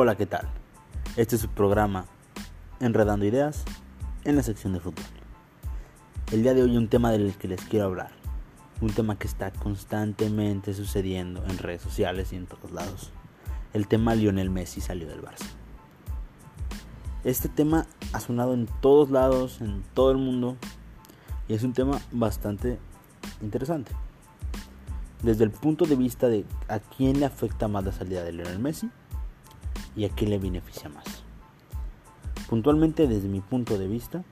Hola, ¿qué tal? Este es su programa Enredando Ideas en la sección de fútbol. El día de hoy un tema del que les quiero hablar. Un tema que está constantemente sucediendo en redes sociales y en todos lados. El tema Lionel Messi salió del Barça. Este tema ha sonado en todos lados, en todo el mundo. Y es un tema bastante interesante. Desde el punto de vista de a quién le afecta más la salida de Lionel Messi y a quién le beneficia más. Puntualmente desde mi punto de vista,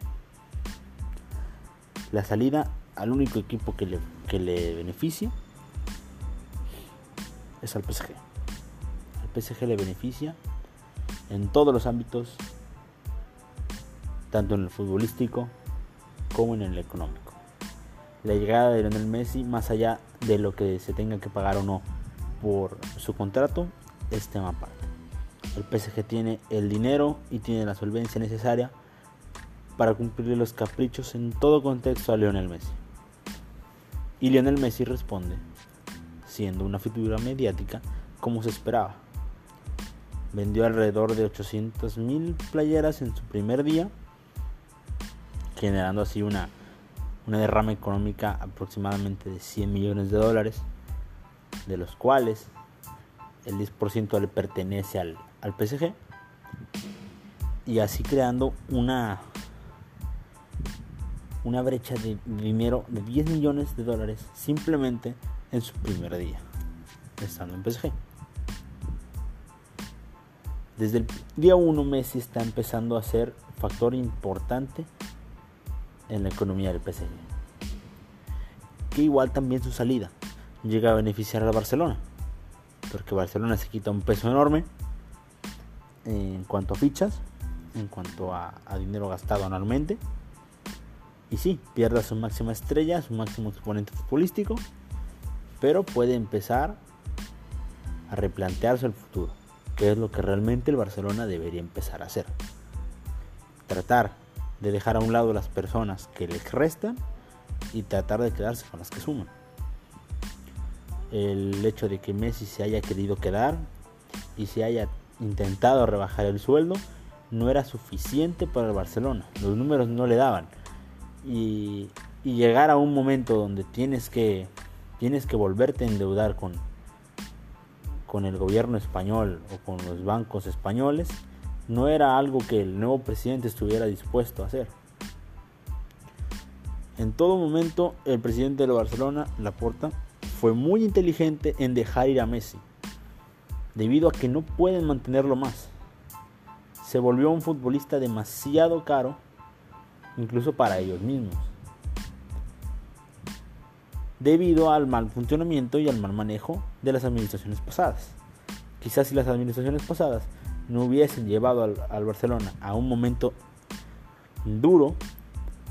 la salida al único equipo que le, que le beneficia es al PSG. Al PSG le beneficia en todos los ámbitos, tanto en el futbolístico como en el económico. La llegada de Lionel Messi, más allá de lo que se tenga que pagar o no por su contrato, es tema aparte. El PSG tiene el dinero y tiene la solvencia necesaria para cumplirle los caprichos en todo contexto a Lionel Messi. Y Lionel Messi responde, siendo una figura mediática como se esperaba. Vendió alrededor de 800.000 playeras en su primer día, generando así una, una derrama económica aproximadamente de 100 millones de dólares, de los cuales el 10% le pertenece al, al PSG y así creando una una brecha de dinero de 10 millones de dólares simplemente en su primer día estando en PSG. Desde el día 1 Messi está empezando a ser factor importante en la economía del PSG. Que igual también su salida llega a beneficiar a Barcelona. Porque Barcelona se quita un peso enorme en cuanto a fichas, en cuanto a, dinero gastado anualmente. Y sí, pierde su máxima estrella, su máximo exponente futbolístico, pero puede empezar a replantearse el futuro, que es lo que realmente el Barcelona debería empezar a hacer. Tratar de dejar a un lado las personas que les restan y tratar de quedarse con las que suman. El hecho de que Messi se haya querido quedar y se haya intentado rebajar el sueldo, no era suficiente para el Barcelona. Los números no le daban. Y, llegar a un momento donde tienes que, tienes que volverte a endeudar con, con el gobierno español o con los bancos españoles, no era algo que el nuevo presidente estuviera dispuesto a hacer. En todo momento, el presidente de Barcelona, Laporta, fue muy inteligente en dejar ir a Messi debido a que no pueden mantenerlo más. Se volvió un futbolista demasiado caro, incluso para ellos mismos, debido al mal funcionamiento y al mal manejo de las administraciones pasadas. Quizás si las administraciones pasadas no hubiesen llevado al, Barcelona a un momento duro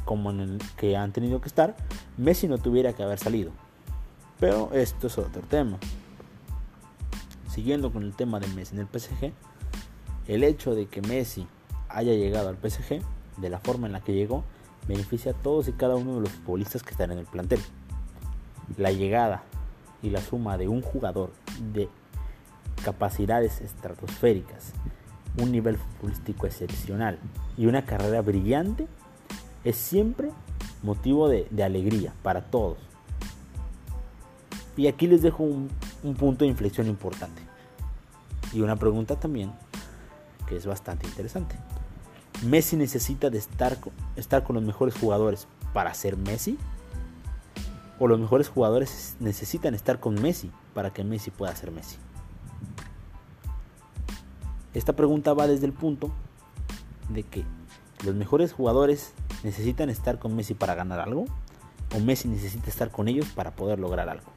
como en el que han tenido que estar, Messi no tuviera que haber salido. Pero esto es otro tema siguiendo con el tema de Messi en el PSG, el hecho de que Messi haya llegado al PSG de la forma en la que llegó beneficia a todos y cada uno de los futbolistas que están en el plantel. La llegada y la suma de un jugador de capacidades estratosféricas, un nivel futbolístico excepcional y una carrera brillante es siempre motivo de, alegría para todos. Y aquí les dejo un punto de inflexión importante. Y una pregunta también que es bastante interesante. ¿Messi necesita de estar, estar con los mejores jugadores para ser Messi? ¿O los mejores jugadores necesitan estar con Messi para que Messi pueda ser Messi? Esta pregunta va desde el punto de que los mejores jugadores necesitan estar con Messi para ganar algo o Messi necesita estar con ellos para poder lograr algo.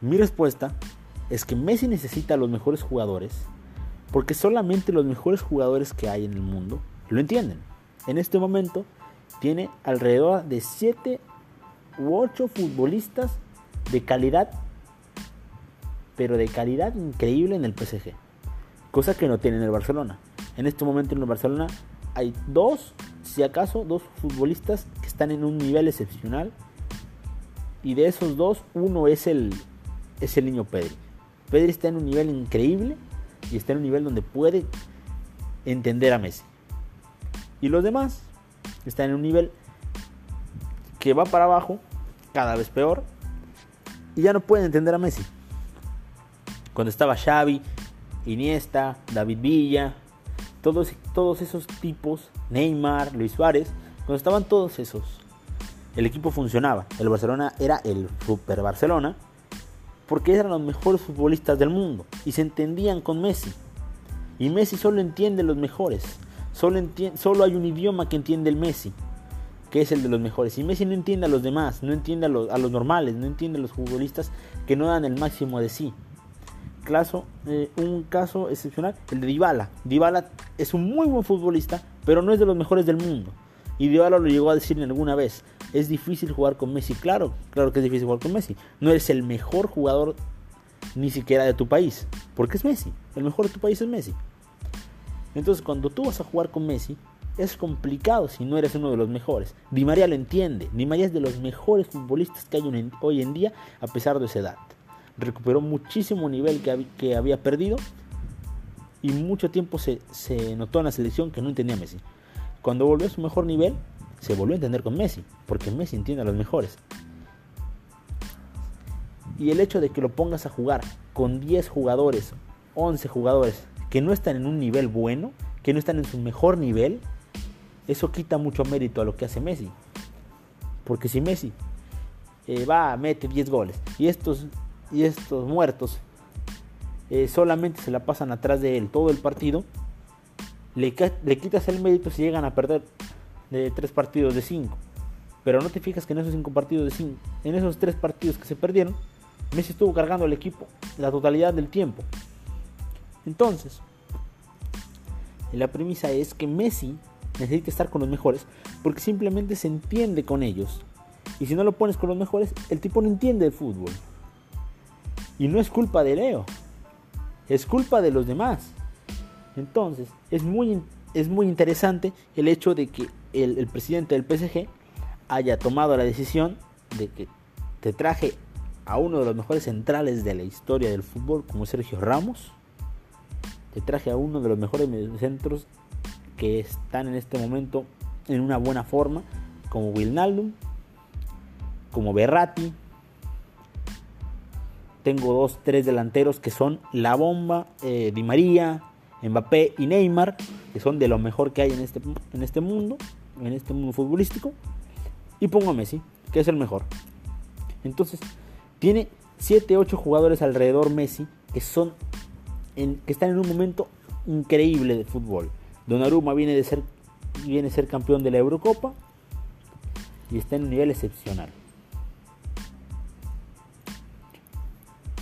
Mi respuesta es que Messi necesita los mejores jugadores porque solamente los mejores jugadores que hay en el mundo lo entienden. En este momento tiene alrededor de 7 u 8 futbolistas de calidad, pero de calidad increíble en el PSG, cosa que no tiene en el Barcelona. En este momento en el Barcelona hay dos, si acaso, dos futbolistas que están en un nivel excepcional y de esos dos, uno es el, es el niño Pedri. Pedri está en un nivel increíble y está en un nivel donde puede entender a Messi. Y los demás están en un nivel que va para abajo, cada vez peor, y ya no pueden entender a Messi. Cuando estaba Xavi, Iniesta, David Villa, todos, todos esos tipos, Neymar, Luis Suárez, cuando estaban todos esos, el equipo funcionaba. El Barcelona era el Super Barcelona porque eran los mejores futbolistas del mundo y se entendían con Messi. Y Messi solo entiende los mejores. Solo, solo hay un idioma que entiende el Messi, que es el de los mejores. Y Messi no entiende a los demás, no entiende a los, a los normales, no entiende a los futbolistas que no dan el máximo de sí. Caso, eh, un caso excepcional, el de Dybala. Dybala es un muy buen futbolista, pero no es de los mejores del mundo. Y Dybala lo llegó a decir alguna vez. Es difícil jugar con Messi, claro, claro que es difícil jugar con Messi. No eres el mejor jugador ni siquiera de tu país, porque es Messi. El mejor de tu país es Messi. Entonces cuando tú vas a jugar con Messi, es complicado si no eres uno de los mejores. Di María lo entiende. Di María es de los mejores futbolistas que hay hoy en día a pesar de esa edad. Recuperó muchísimo nivel que, había perdido y mucho tiempo se notó en la selección que no entendía Messi. Cuando volvió a su mejor nivel, se volvió a entender con Messi, porque Messi entiende a los mejores. Y el hecho de que lo pongas a jugar con 10 jugadores, 11 jugadores que no están en un nivel bueno, que no están en su mejor nivel, eso quita mucho mérito a lo que hace Messi. Porque si Messi eh, va, mete 10 goles y estos, y estos muertos eh, solamente se la pasan atrás de él todo el partido, le, quitas el mérito si llegan a perder de tres partidos de cinco. Pero no te fijas que en esos cinco partidos de cinco, en esos tres partidos que se perdieron, Messi estuvo cargando el equipo la totalidad del tiempo. Entonces, la premisa es que Messi necesita estar con los mejores porque simplemente se entiende con ellos. Y si no lo pones con los mejores, el tipo no entiende el fútbol. Y no es culpa de Leo, es culpa de los demás. Entonces, es muy, es muy interesante el hecho de que el, presidente del PSG haya tomado la decisión de que te traje a uno de los mejores centrales de la historia del fútbol, como Sergio Ramos. Te traje a uno de los mejores centros que están en este momento en una buena forma, como Wilnaldum, como Berratti. Tengo dos, tres delanteros que son la bomba, eh, Di María, Mbappé y Neymar, que son de lo mejor que hay en este, en este mundo, en este mundo futbolístico. Y pongo a Messi, que es el mejor. Entonces, tiene 7, 8 jugadores alrededor Messi que son que están en un momento increíble de fútbol. Donnarumma viene de ser viene a ser campeón de la Eurocopa y está en un nivel excepcional.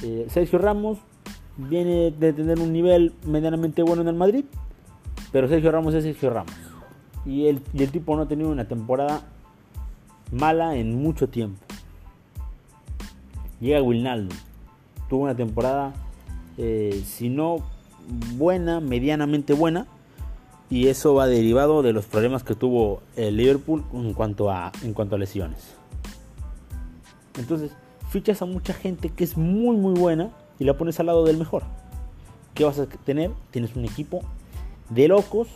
Eh, Sergio Ramos viene de tener un nivel medianamente bueno en el Madrid, pero Sergio Ramos es Sergio Ramos. Y el, el tipo no ha tenido una temporada mala en mucho tiempo. Llega Wilnaldo, tuvo una temporada, eh, si no buena, medianamente buena, y eso va derivado de los problemas que tuvo el Liverpool en cuanto a, en cuanto a lesiones. Entonces, fichas a mucha gente que es muy muy buena y la pones al lado del mejor. ¿Qué vas a tener? Tienes un equipo de locos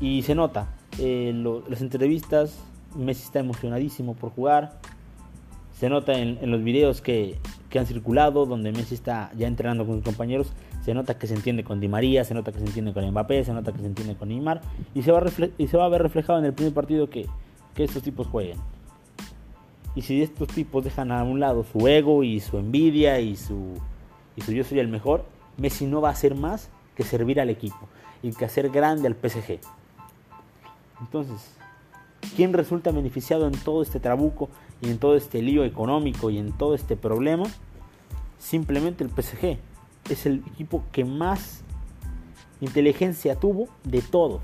y se nota. Eh, las entrevistas, Messi está emocionadísimo por jugar. Se nota en, los videos que, han circulado, donde Messi está ya entrenando con sus compañeros. Se nota que se entiende con Di María, se nota que se entiende con Mbappé, se nota que se entiende con Neymar. Y se va a, y se va a ver reflejado en el primer partido que, que estos tipos jueguen. Y si estos tipos dejan a un lado su ego y su envidia y su, y su yo soy el mejor, Messi no va a hacer más que servir al equipo y que hacer grande al PSG. Entonces, ¿quién resulta beneficiado en todo este trabuco y en todo este lío económico y en todo este problema? Simplemente el PSG. Es el equipo que más inteligencia tuvo de todos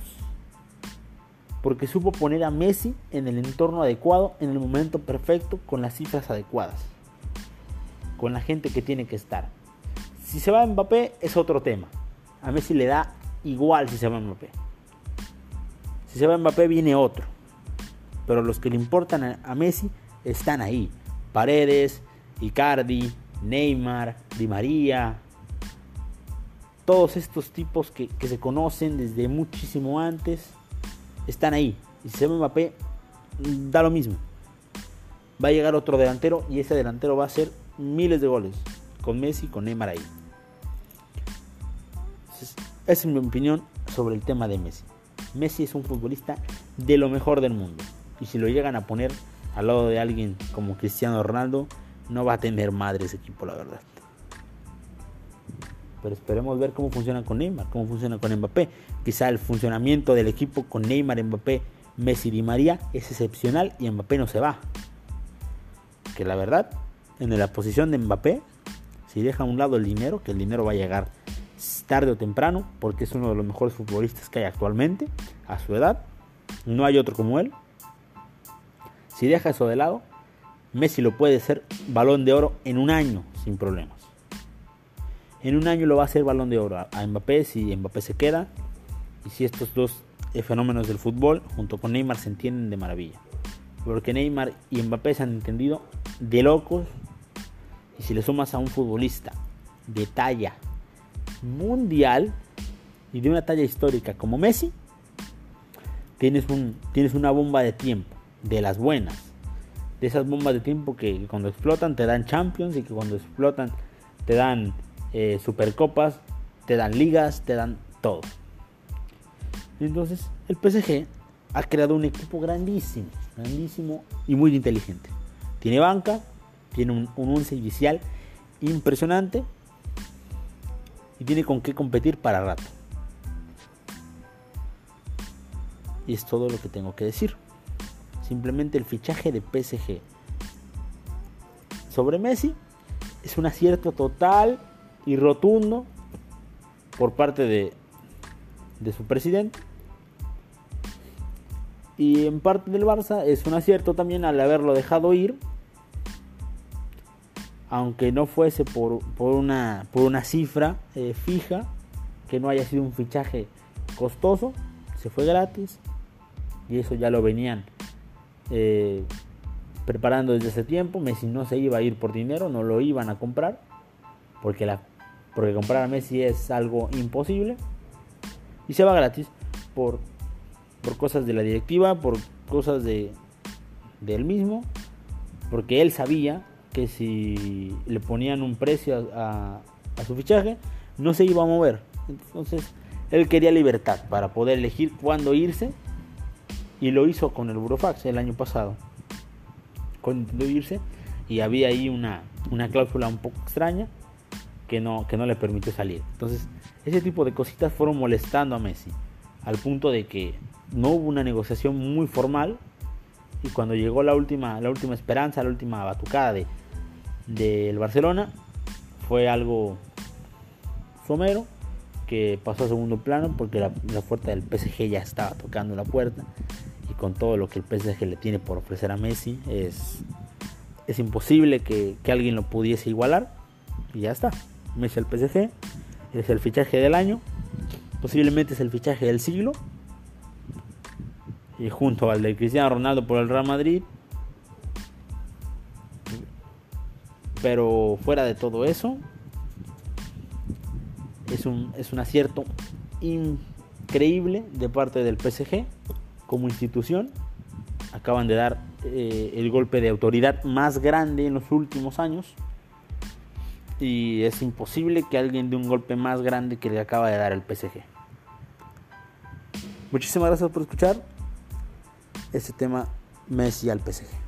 porque supo poner a Messi en el entorno adecuado, en el momento perfecto, con las cifras adecuadas, con la gente que tiene que estar. Si se va Mbappé es otro tema. A Messi le da igual si se va Mbappé. Si se va Mbappé viene otro. Pero los que le importan a Messi están ahí. Paredes, Icardi, Neymar, Di María. todos estos tipos que, se conocen desde muchísimo antes están ahí. Y si se ve Mbappé, da lo mismo. Va a llegar otro delantero y ese delantero va a hacer miles de goles. Con Messi, con Neymar ahí. esa es mi opinión sobre el tema de Messi. Messi es un futbolista de lo mejor del mundo. Y si lo llegan a poner al lado de alguien como Cristiano Ronaldo, no va a tener madre ese equipo, la verdad. Pero esperemos ver cómo funciona con Neymar, cómo funciona con Mbappé. Quizá el funcionamiento del equipo con Neymar, Mbappé, Messi y María es excepcional y Mbappé no se va. Que la verdad, en la posición de Mbappé, si deja a un lado el dinero, que el dinero va a llegar tarde o temprano, porque es uno de los mejores futbolistas que hay actualmente, a su edad. No hay otro como él. Si deja eso de lado, Messi lo puede ser balón de oro en un año sin problemas. En un año lo va a hacer balón de oro a Mbappé si Mbappé se queda y si estos dos fenómenos del fútbol junto con Neymar se entienden de maravilla. Porque Neymar y Mbappé se han entendido de locos y si le sumas a un futbolista de talla mundial y de una talla histórica como Messi, tienes, un, tienes una bomba de tiempo, de las buenas. De esas bombas de tiempo que cuando explotan te dan Champions y que cuando explotan te dan eh, Supercopas, te dan ligas, te dan todo. Entonces el PSG ha creado un equipo grandísimo, grandísimo y muy inteligente. Tiene banca, tiene un, un once inicial impresionante y tiene con qué competir para rato. Y es todo lo que tengo que decir. Simplemente el fichaje de PSG sobre Messi es un acierto total y rotundo por parte de, de su presidente. Y en parte del Barça es un acierto también al haberlo dejado ir aunque no fuese por, una, por una cifra eh, fija, que no haya sido un fichaje costoso, se fue gratis y eso ya lo venían eh, preparando desde ese tiempo. Messi no se iba a ir por dinero, no lo iban a comprar, porque, la, porque comprar a Messi es algo imposible y se va gratis por, por cosas de la directiva, por cosas de, de él mismo, porque él sabía que si le ponían un precio a, su fichaje, no se iba a mover. Entonces, él quería libertad para poder elegir cuándo irse y lo hizo con el Burofax el año pasado. Cuando irse y había ahí una, una cláusula un poco extraña que no, que no le permitió salir. Entonces, ese tipo de cositas fueron molestando a Messi al punto de que no hubo una negociación muy formal y cuando llegó la última, la última esperanza, la última batucada de del Barcelona fue algo somero que pasó a segundo plano porque la, puerta del PSG ya estaba tocando la puerta y con todo lo que el PSG le tiene por ofrecer a Messi es, es imposible que, que alguien lo pudiese igualar y ya está. Messi al PSG es el fichaje del año, posiblemente es el fichaje del siglo y junto al de Cristiano Ronaldo por el Real Madrid Pero fuera de todo eso, es un, es un acierto increíble de parte del PSG como institución. Acaban de dar eh, el golpe de autoridad más grande en los últimos años. Y es imposible que alguien dé un golpe más grande que le acaba de dar el PSG. Muchísimas gracias por escuchar este tema Messi al PSG.